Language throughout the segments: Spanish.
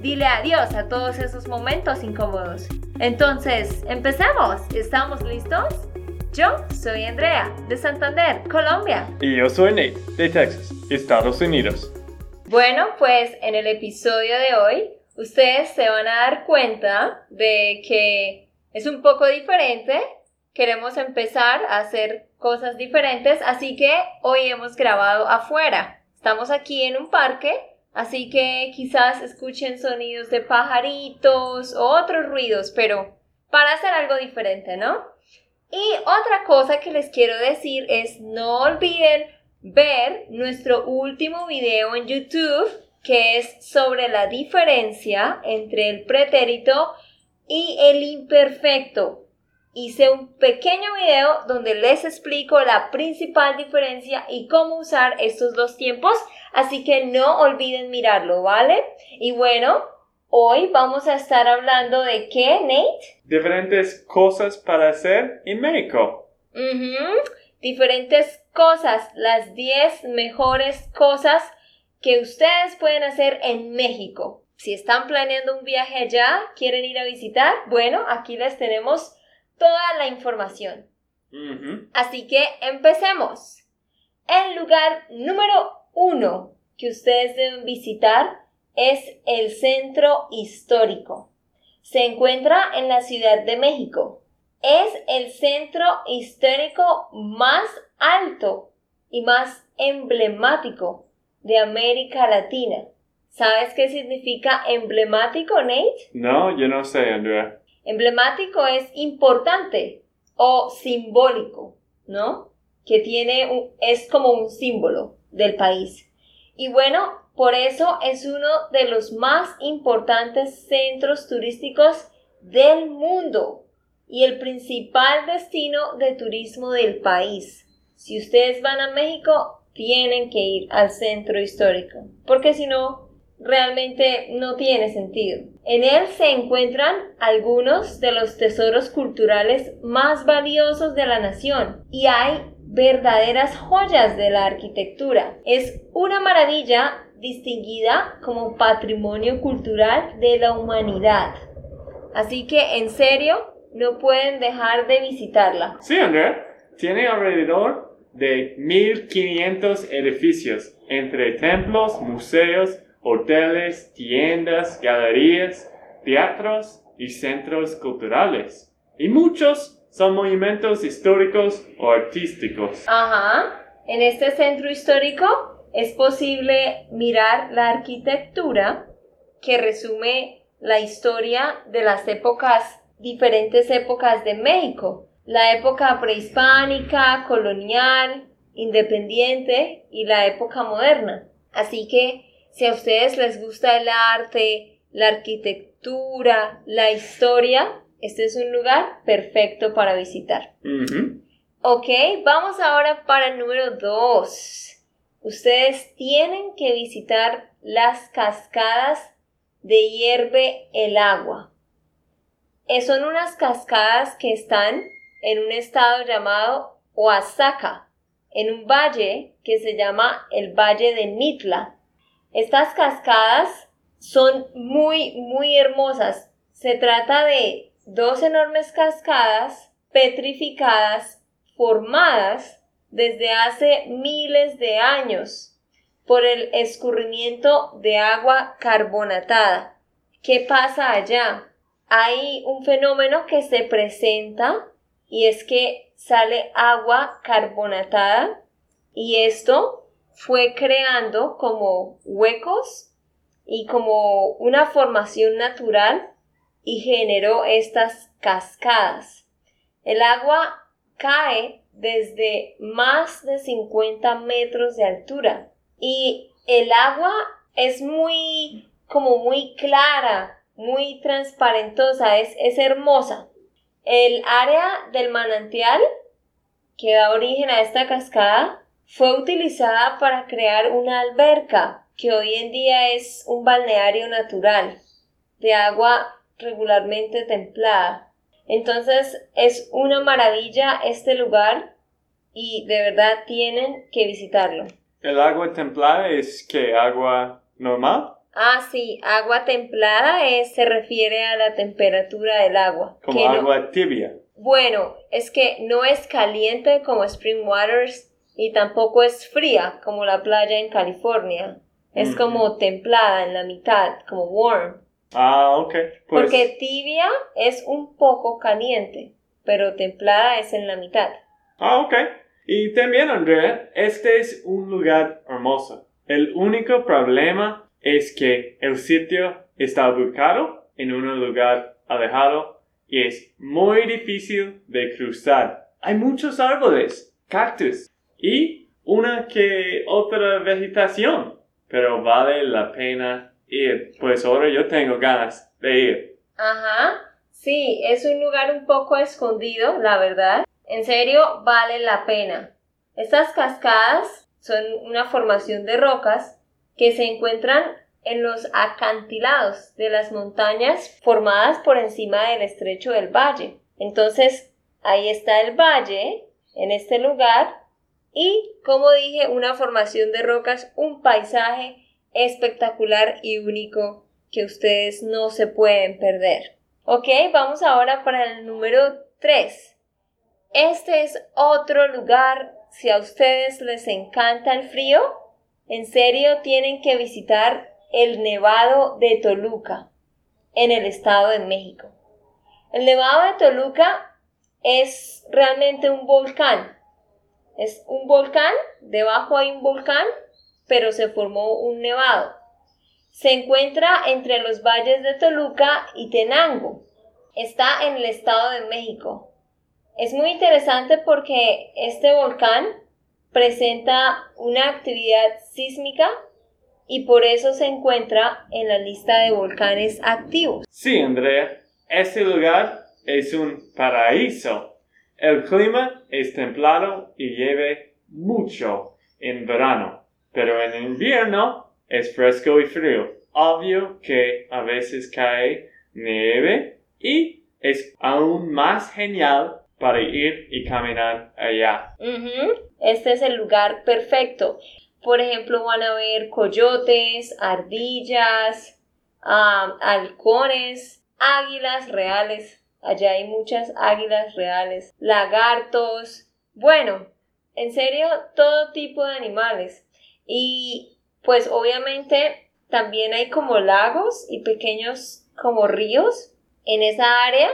Dile adiós a todos esos momentos incómodos. Entonces, empecemos. ¿Estamos listos? Yo soy Andrea, de Santander, Colombia. Y yo soy Nate, de Texas, Estados Unidos. Bueno, pues en el episodio de hoy, ustedes se van a dar cuenta de que es un poco diferente. Queremos empezar a hacer cosas diferentes, así que hoy hemos grabado afuera. Estamos aquí en un parque, así que quizás escuchen sonidos de pajaritos o otros ruidos, pero para hacer algo diferente, ¿no? Y otra cosa que les quiero decir es no olviden ver nuestro último video en YouTube que es sobre la diferencia entre el pretérito y el imperfecto hice un pequeño video donde les explico la principal diferencia y cómo usar estos dos tiempos, así que no olviden mirarlo, ¿vale? Y bueno, hoy vamos a estar hablando de qué, Nate? Diferentes cosas para hacer en México. Diferentes cosas, las 10 mejores cosas que ustedes pueden hacer en México. Si están planeando un viaje allá, quieren ir a visitar, bueno, aquí les tenemos toda la información. Así que empecemos. El lugar número uno que ustedes deben visitar es el centro histórico. Se encuentra en la Ciudad de México. Es el centro histórico más alto y más emblemático de América Latina. ¿Sabes qué significa emblemático, Nate? No, yo no sé, Andrea. Emblemático es importante o simbólico, ¿no? Que tiene es como un símbolo del país. Y bueno, por eso es uno de los más importantes centros turísticos del mundo y el principal destino de turismo del país. Si ustedes van a México, tienen que ir al centro histórico, porque si no, realmente no tiene sentido. En él se encuentran algunos de los tesoros culturales más valiosos de la nación y hay verdaderas joyas de la arquitectura. Es una maravilla distinguida como patrimonio cultural de la humanidad. Así que en serio, no pueden dejar de visitarla. Sí, Andrea. Tiene alrededor de 1500 edificios entre templos, museos, hoteles, tiendas, galerías, teatros y centros culturales. Y muchos son monumentos históricos o artísticos. Ajá. En este centro histórico es posible mirar la arquitectura que resume la historia de las épocas, diferentes épocas de México. La época prehispánica, colonial, independiente y la época moderna. Así que si a ustedes les gusta el arte, la arquitectura, la historia, este es un lugar perfecto para visitar. Ok, vamos ahora para el número 2. Ustedes tienen que visitar las cascadas de hierve el agua. Eh, son unas cascadas que están en un estado llamado Oaxaca, en un valle que se llama el Valle de Mitla. Estas cascadas son muy, muy hermosas. Se trata de dos enormes cascadas petrificadas formadas desde hace miles de años por el escurrimiento de agua carbonatada. ¿Qué pasa allá? Hay un fenómeno que se presenta y es que sale agua carbonatada y esto fue creando como huecos y como una formación natural y generó estas cascadas. El agua cae desde más de 50 metros de altura y el agua es muy como muy clara, muy transparentosa, es, es hermosa. El área del manantial que da origen a esta cascada fue utilizada para crear una alberca que hoy en día es un balneario natural de agua regularmente templada. Entonces es una maravilla este lugar y de verdad tienen que visitarlo. ¿El agua templada es que agua normal? Ah, sí, agua templada es, se refiere a la temperatura del agua. Como no- agua tibia. bueno, es que no es caliente como Spring Waters y tampoco es fría como la playa en California. Es Ujú. como templada en la mitad, como warm. Ah, ok. Pues, Porque tibia es un poco caliente, pero templada es en la mitad. Ah, ok. Y también, Andrea, este es un lugar hermoso. El único problema es que el sitio está ubicado en un lugar alejado y es muy difícil de cruzar. Hay muchos árboles, cactus y una que otra vegetación, pero vale la pena ir. Pues ahora yo tengo ganas de ir. Ajá, sí, es un lugar un poco escondido, la verdad. En serio, vale la pena. Estas cascadas son una formación de rocas que se encuentran en los acantilados de las montañas formadas por encima del estrecho del valle. Entonces, ahí está el valle, en este lugar, y, como dije, una formación de rocas, un paisaje espectacular y único que ustedes no se pueden perder. Ok, vamos ahora para el número 3. Este es otro lugar, si a ustedes les encanta el frío, en serio tienen que visitar el Nevado de Toluca, en el Estado de México. El Nevado de Toluca es realmente un volcán. Es un volcán, debajo hay un volcán, pero se formó un nevado. Se encuentra entre los valles de Toluca y Tenango. Está en el Estado de México. Es muy interesante porque este volcán presenta una actividad sísmica y por eso se encuentra en la lista de volcanes activos. Sí, Andrea, este lugar es un paraíso. El clima es templado y llueve mucho en verano, pero en invierno es fresco y frío. Obvio que a veces cae nieve y es aún más genial para ir y caminar allá. Ujú, Este es el lugar perfecto. Por ejemplo, van a ver coyotes, ardillas, ah, halcones, águilas reales. Allá hay muchas águilas reales, lagartos. Bueno, en serio, todo tipo de animales. Y pues obviamente también hay como lagos y pequeños como ríos en esa área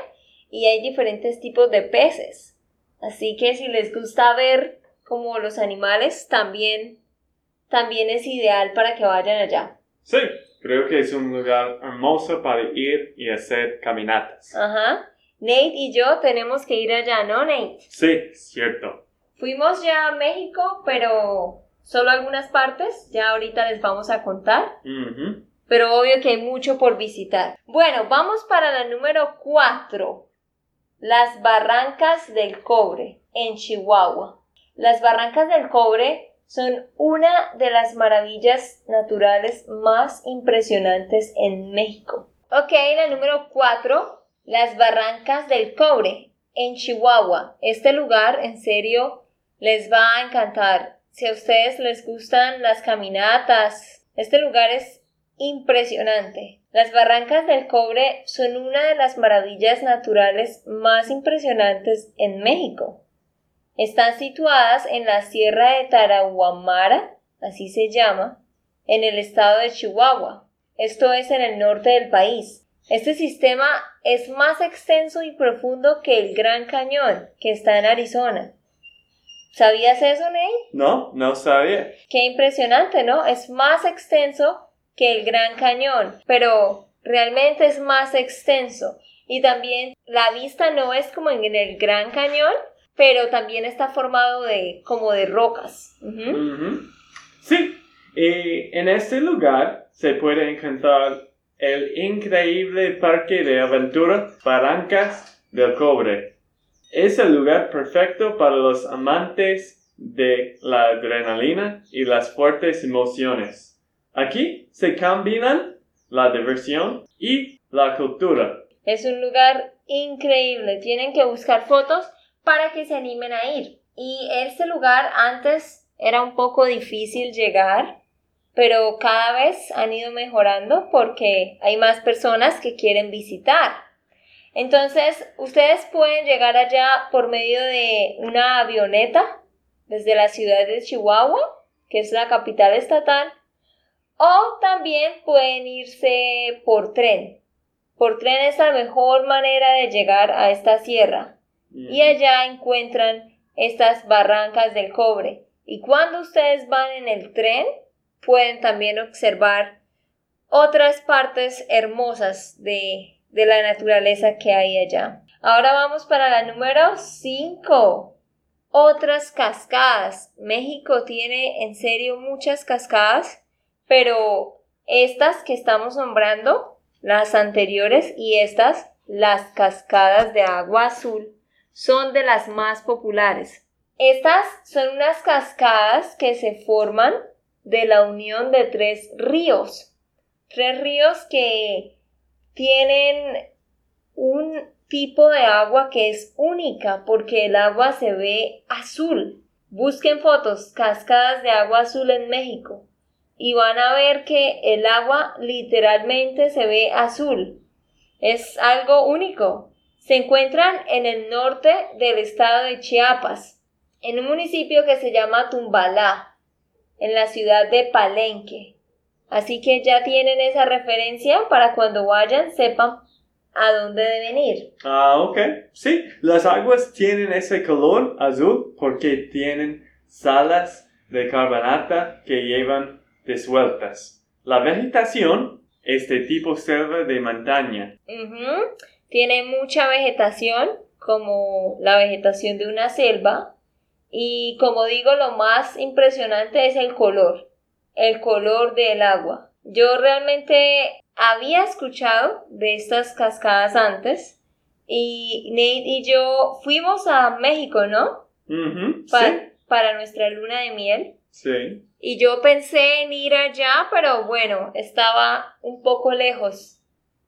y hay diferentes tipos de peces. Así que si les gusta ver como los animales, también, también es ideal para que vayan allá. Sí, creo que es un lugar hermoso para ir y hacer caminatas. Ajá. Nate y yo tenemos que ir allá, ¿no, Nate? Sí, cierto. Fuimos ya a México, pero solo algunas partes. Ya ahorita les vamos a contar. Pero obvio que hay mucho por visitar. Bueno, vamos para la número 4. Las Barrancas del Cobre, en Chihuahua. Las Barrancas del Cobre son una de las maravillas naturales más impresionantes en México. Ok, la número 4. Las Barrancas del Cobre, en Chihuahua. Este lugar, en serio, les va a encantar. Si a ustedes les gustan las caminatas, este lugar es impresionante. Las barrancas del cobre son una de las maravillas naturales más impresionantes en México. Están situadas en la Sierra de Tarahuamara, así se llama, en el estado de Chihuahua. Esto es en el norte del país. Este sistema es más extenso y profundo que el Gran Cañón, que está en Arizona. ¿Sabías eso, Ney? No, no sabía. Qué impresionante, ¿no? Es más extenso que el Gran Cañón, pero realmente es más extenso. Y también la vista no es como en el Gran Cañón, pero también está formado de como de rocas. Ujú. Ujú. Sí, y en este lugar se puede encontrar el increíble parque de aventura Barrancas del cobre. Es el lugar perfecto para los amantes de la adrenalina y las fuertes emociones. Aquí se combinan la diversión y la cultura. Es un lugar increíble. Tienen que buscar fotos para que se animen a ir. Y este lugar antes era un poco difícil llegar, pero cada vez han ido mejorando porque hay más personas que quieren visitar. Entonces, ustedes pueden llegar allá por medio de una avioneta desde la ciudad de Chihuahua, que es la capital estatal, o también pueden irse por tren. Por tren es la mejor manera de llegar a esta sierra. Y allá encuentran estas barrancas del cobre. Y cuando ustedes van en el tren, pueden también observar otras partes hermosas de, de la naturaleza que hay allá. Ahora vamos para la número 5. Otras cascadas. México tiene en serio muchas cascadas, pero estas que estamos nombrando, las anteriores y estas, las cascadas de agua azul, son de las más populares. Estas son unas cascadas que se forman de la unión de tres ríos. Tres ríos que tienen un tipo de agua que es única porque el agua se ve azul. Busquen fotos, cascadas de agua azul en México y van a ver que el agua literalmente se ve azul. Es algo único. Se encuentran en el norte del estado de Chiapas, en un municipio que se llama Tumbalá, en la ciudad de Palenque. Así que ya tienen esa referencia para cuando vayan sepan a dónde deben ir. Ah, ok. Sí, las aguas tienen ese color azul porque tienen salas de carbonata que llevan disueltas. La vegetación es de tipo selva de montaña. Tiene mucha vegetación, como la vegetación de una selva. Y como digo, lo más impresionante es el color, el color del agua. Yo realmente había escuchado de estas cascadas antes y Nate y yo fuimos a México, ¿no? Para nuestra luna de miel. Sí. Y yo pensé en ir allá, pero bueno, estaba un poco lejos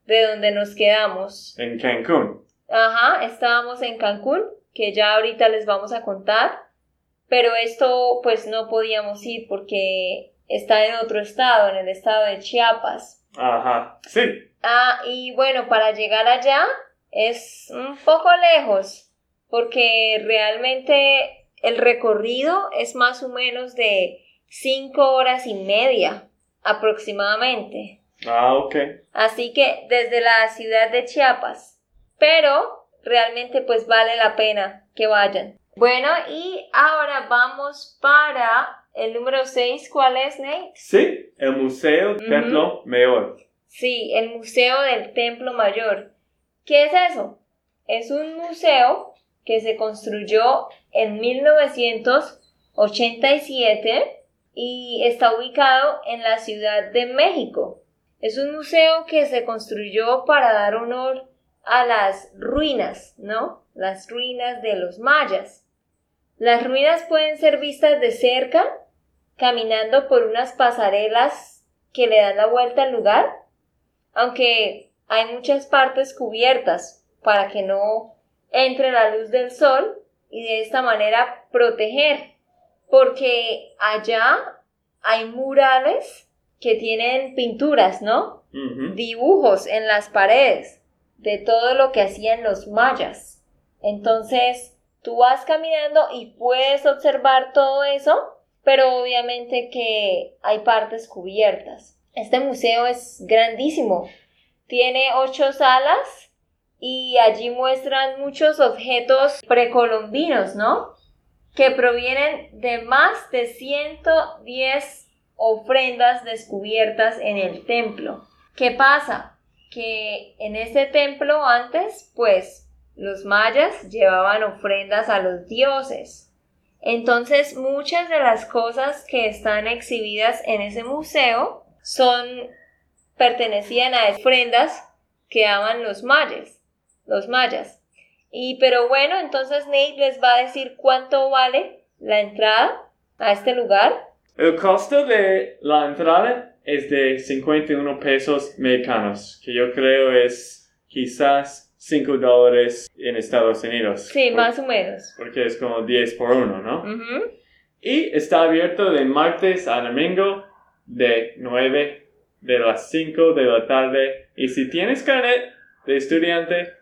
de donde nos quedamos. En Cancún. Ajá, estábamos en Cancún, que ya ahorita les vamos a contar. Pero esto pues no podíamos ir porque está en otro estado, en el estado de Chiapas. Ajá, sí. Ah, y bueno, para llegar allá es un poco lejos, porque realmente el recorrido es más o menos de cinco horas y media aproximadamente. Ah, ok. Así que desde la ciudad de Chiapas. Pero realmente pues vale la pena que vayan. Bueno, y ahora vamos para el número 6. ¿Cuál es, Nate? Sí, el Museo Templo Mayor. Sí, el Museo del Templo Mayor. ¿Qué es eso? Es un museo que se construyó en 1987 y está ubicado en la Ciudad de México. Es un museo que se construyó para dar honor a las ruinas, ¿no? Las ruinas de los mayas. Las ruinas pueden ser vistas de cerca, caminando por unas pasarelas que le dan la vuelta al lugar, aunque hay muchas partes cubiertas para que no entre la luz del sol y de esta manera proteger porque allá hay murales que tienen pinturas, ¿no? Dibujos en las paredes de todo lo que hacían los mayas. Entonces, tú vas caminando y puedes observar todo eso, pero obviamente que hay partes cubiertas. Este museo es grandísimo. Tiene ocho salas y allí muestran muchos objetos precolombinos, ¿no? que provienen de más de 110 ofrendas descubiertas en el templo. ¿Qué pasa? Que en este templo antes, pues, los mayas llevaban ofrendas a los dioses. Entonces, muchas de las cosas que están exhibidas en ese museo son pertenecían a ofrendas que daban los mayas, los mayas. Y pero bueno, entonces Nate les va a decir cuánto vale la entrada a este lugar. El costo de la entrada es de 51 pesos mexicanos, que yo creo es quizás 5 dólares en Estados Unidos. Sí, Por- más o menos. Porque es como 10 por 1, ¿no? Ujú. Y está abierto de martes a domingo de 9 de las 5 de la tarde. Y si tienes carnet de estudiante,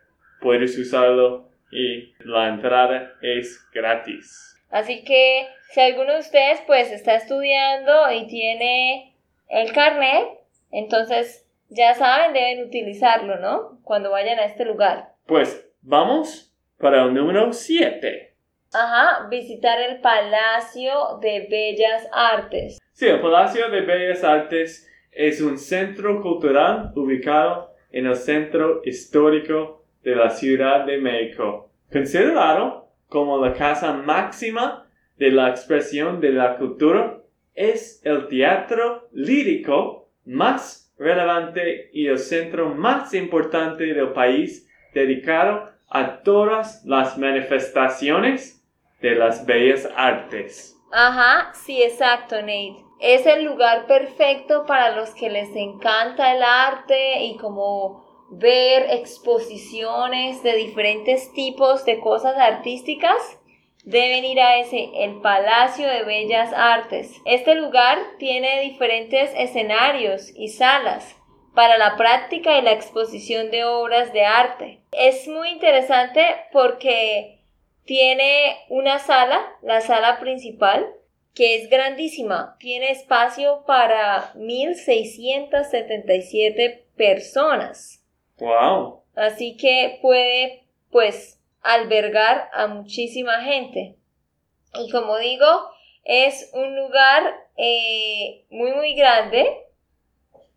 puedes usarlo y la entrada es gratis. Así que si alguno de ustedes pues está estudiando y tiene el carnet, entonces ya saben, deben utilizarlo, ¿no? Cuando vayan a este lugar. Pues vamos para el número 7. Ajá, visitar el Palacio de Bellas Artes. Sí, el Palacio de Bellas Artes es un centro cultural ubicado en el centro histórico de la Ciudad de México, considerado como la casa máxima de la expresión de la cultura, es el teatro lírico más relevante y el centro más importante del país dedicado a todas las manifestaciones de las bellas artes. Ajá, sí, exacto, Nate. Es el lugar perfecto para los que les encanta el arte y como ver exposiciones de diferentes tipos de cosas artísticas. Deben ir a ese, el Palacio de Bellas Artes. Este lugar tiene diferentes escenarios y salas para la práctica y la exposición de obras de arte. Es muy interesante porque tiene una sala, la sala principal, que es grandísima. Tiene espacio para 1677 personas. ¡Wow! Así que puede, pues, albergar a muchísima gente. Y como digo, es un lugar eh, muy, muy grande.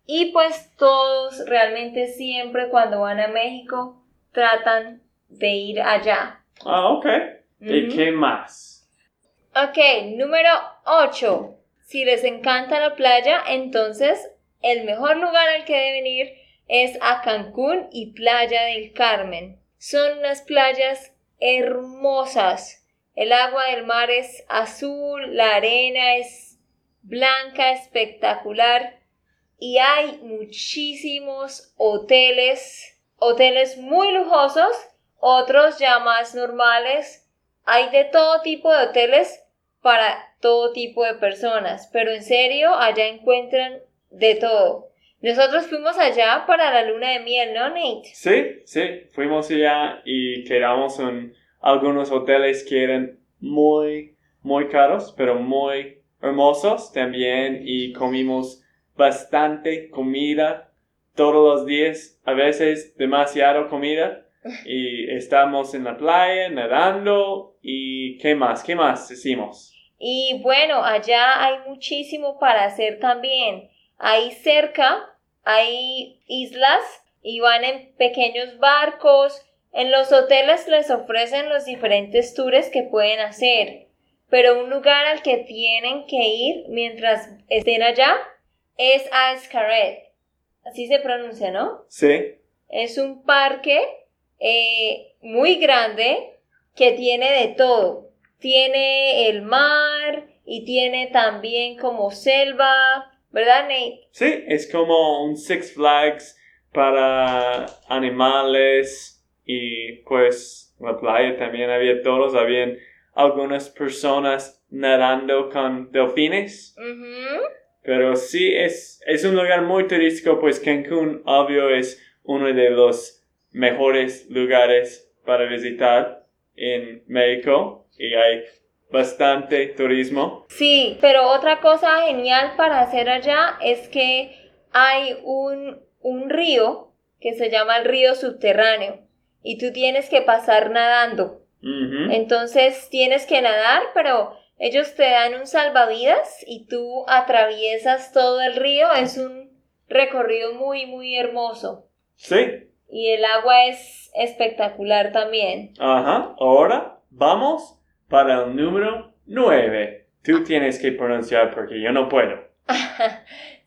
Y pues todos realmente siempre cuando van a México tratan de ir allá. Ah, ok. ¿Y Ujú. qué más? Ok, número 8. Si les encanta la playa, entonces el mejor lugar al que deben ir es a Cancún y Playa del Carmen. Son unas playas hermosas. El agua del mar es azul, la arena es blanca, espectacular y hay muchísimos hoteles, hoteles muy lujosos, otros ya más normales. Hay de todo tipo de hoteles para todo tipo de personas, pero en serio, allá encuentran de todo. Nosotros fuimos allá para la luna de miel, ¿no, Nate? Sí, sí, fuimos allá y quedamos en algunos hoteles que eran muy, muy caros, pero muy hermosos también y comimos bastante comida todos los días, a veces demasiado comida y estamos en la playa nadando y ¿qué más? ¿Qué más hicimos? Y bueno, allá hay muchísimo para hacer también. Ahí cerca hay islas y van en pequeños barcos. En los hoteles les ofrecen los diferentes tours que pueden hacer. Pero un lugar al que tienen que ir mientras estén allá es a Xcaret. Así se pronuncia, ¿no? Sí, Es un parque eh, muy grande que tiene de todo. Tiene el mar y tiene también como selva, ¿verdad, Nate? Sí, es como un Six Flags para animales y pues la playa también había todos, habían algunas personas nadando con delfines, Ujú. pero sí es, es un lugar muy turístico, pues Cancún obvio es uno de los mejores lugares para visitar en México y hay bastante turismo. Sí, pero otra cosa genial para hacer allá es que hay un, un río que se llama el río subterráneo y tú tienes que pasar nadando. Entonces tienes que nadar, pero ellos te dan un salvavidas y tú atraviesas todo el río. Es un recorrido muy, muy hermoso. Sí, Y el agua es espectacular también. Ajá, ahora vamos para el número 9. Tú tienes que pronunciar porque yo no puedo.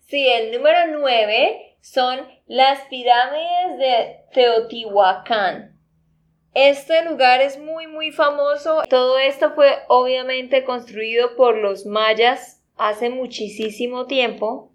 Sí, el número 9 son las pirámides de Teotihuacán. Este lugar es muy muy famoso. Todo esto fue obviamente construido por los mayas hace muchísimo tiempo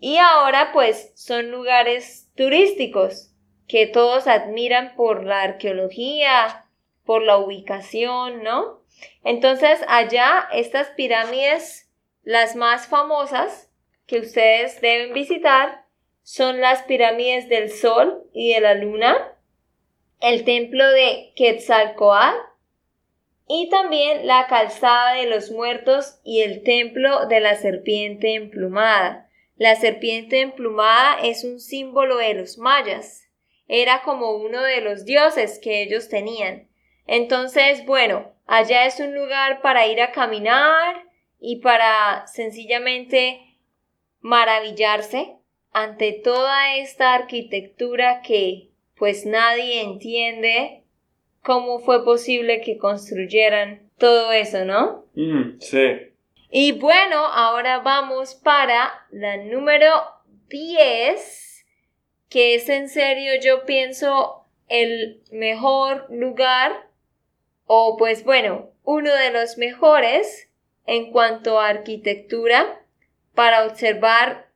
y ahora pues son lugares turísticos que todos admiran por la arqueología, por la ubicación, ¿no? Entonces allá estas pirámides, las más famosas que ustedes deben visitar, son las pirámides del Sol y de la Luna, el templo de Quetzalcoatl y también la calzada de los muertos y el templo de la serpiente emplumada. La serpiente emplumada es un símbolo de los mayas. Era como uno de los dioses que ellos tenían. Entonces, bueno, allá es un lugar para ir a caminar y para sencillamente maravillarse ante toda esta arquitectura que pues nadie entiende cómo fue posible que construyeran todo eso, ¿no? Mm, sí. Y bueno, ahora vamos para la número 10, que es en serio yo pienso el mejor lugar, o pues bueno, uno de los mejores en cuanto a arquitectura para observar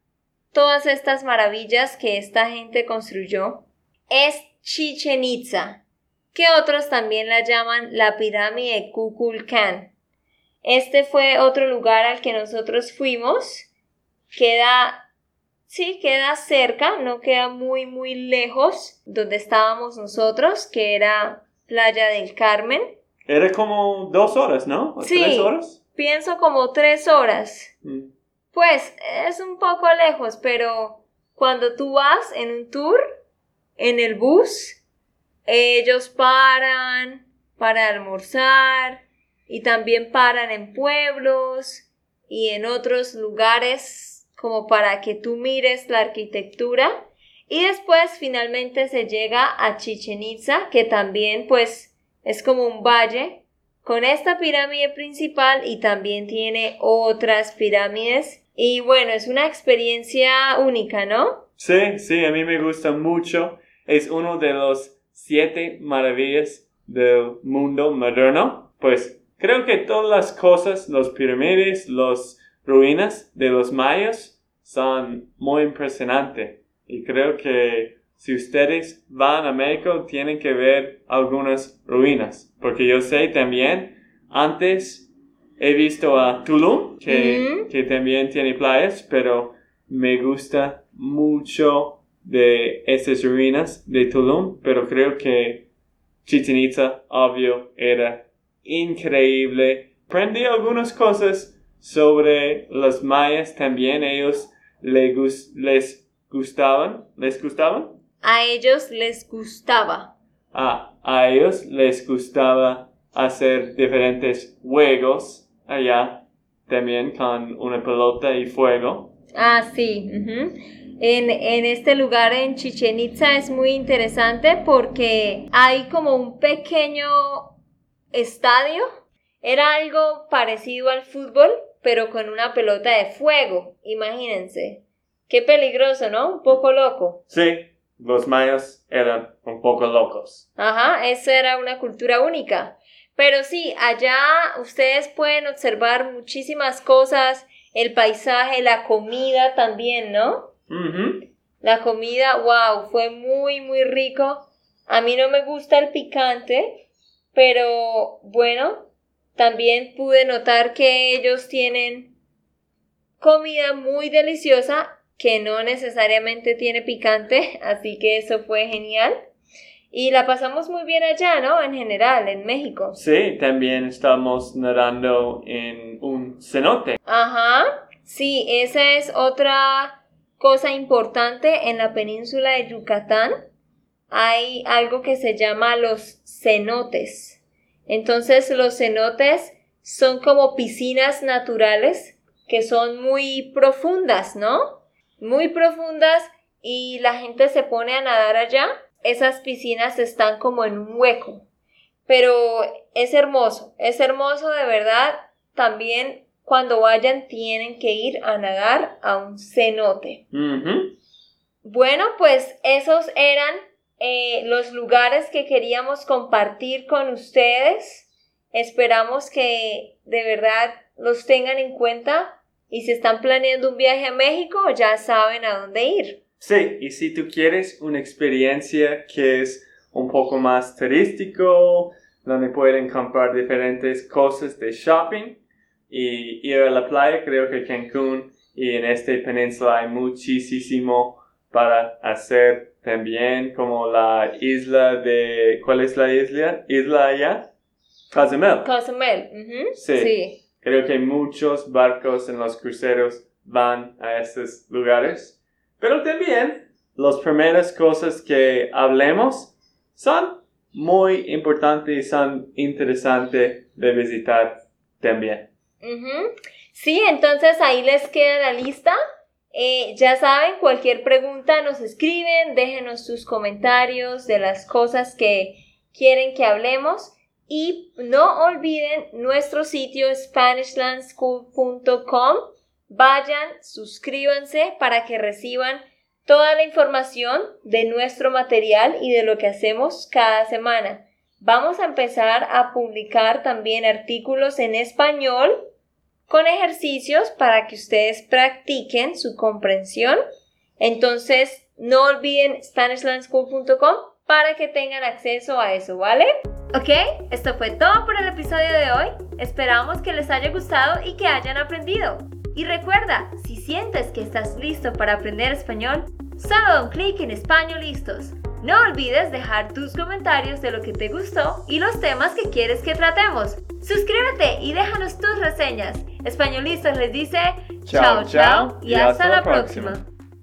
todas estas maravillas que esta gente construyó es Chichen Itza, que otros también la llaman la pirámide de Kukulcán. Este fue otro lugar al que nosotros fuimos. Queda, sí, queda cerca, no queda muy, muy lejos donde estábamos nosotros, que era Playa del Carmen. Era como dos horas, ¿no? sí, ¿Tres horas? Pienso como tres horas. Mm. Pues es un poco lejos, pero cuando tú vas en un tour, en el bus, ellos paran para almorzar y también paran en pueblos y en otros lugares como para que tú mires la arquitectura y después finalmente se llega a Chichen Itza que también pues es como un valle con esta pirámide principal y también tiene otras pirámides y bueno es una experiencia única ¿no? Sí, sí, a mí me gusta mucho es uno de los siete maravillas del mundo moderno. Pues creo que todas las cosas, los pirámides, las ruinas de los mayas son muy impresionantes. Y creo que si ustedes van a México tienen que ver algunas ruinas. Porque yo sé también, antes he visto a Tulum, que, que también tiene playas, pero me gusta mucho de esas ruinas de Tulum, pero creo que Chichen Itza, obvio, era increíble. Aprendí algunas cosas sobre los mayas también. Ellos les, les gustaban. ¿Les gustaban? A ellos les gustaba. Ah, a ellos les gustaba hacer diferentes juegos allá también con una pelota y fuego. Ah, sí en, este lugar en Chichen Itza es muy interesante porque hay como un pequeño estadio. Era algo parecido al fútbol, pero con una pelota de fuego. Imagínense. Qué peligroso, ¿no? Un poco loco. Sí, los mayas eran un poco locos. Ajá, esa era una cultura única. Pero sí, allá ustedes pueden observar muchísimas cosas, el paisaje, la comida también, ¿no? La comida, wow, fue muy, muy rico. A mí no me gusta el picante, pero bueno, también pude notar que ellos tienen comida muy deliciosa que no necesariamente tiene picante, así que eso fue genial. Y la pasamos muy bien allá, ¿no? En general, en México. Sí, también estamos nadando en un cenote. Ajá, sí, esa es otra cosa importante en la península de Yucatán hay algo que se llama los cenotes. Entonces los cenotes son como piscinas naturales que son muy profundas, ¿no? Muy profundas y la gente se pone a nadar allá. Esas piscinas están como en un hueco. Pero es hermoso, es hermoso de verdad. También cuando vayan tienen que ir a nadar a un cenote. Bueno, pues esos eran eh, los lugares que queríamos compartir con ustedes. Esperamos que de verdad los tengan en cuenta y si están planeando un viaje a México ya saben a dónde ir. Sí, y si tú quieres una experiencia que es un poco más turístico, donde pueden comprar diferentes cosas de shopping y ir a la playa, creo que Cancún y en esta península hay muchísimo para hacer también, como la isla de... ¿Cuál es la isla? ¿Isla allá? Cozumel. Cozumel, sí. sí. Creo que muchos barcos en los cruceros van a estos lugares. Pero también las primeras cosas que hablemos son muy importantes y son interesantes de visitar también. Sí, entonces ahí les queda la lista. Eh, ya saben, cualquier pregunta nos escriben, déjenos sus comentarios de las cosas que quieren que hablemos. Y no olviden nuestro sitio SpanishLandSchool.com. Vayan, suscríbanse para que reciban toda la información de nuestro material y de lo que hacemos cada semana. Vamos a empezar a publicar también artículos en español con ejercicios para que ustedes practiquen su comprensión. Entonces, no olviden SpanishLandSchool.com para que tengan acceso a eso, ¿vale? Ok, esto fue todo por el episodio de hoy. Esperamos que les haya gustado y que hayan aprendido. Y recuerda, si sientes que estás listo para aprender español, solo da un clic en Español Listos. No olvides dejar tus comentarios de lo que te gustó y los temas que quieres que tratemos. Suscríbete y déjanos tus reseñas. Españolistas les dice chao chao y, hasta, la próxima.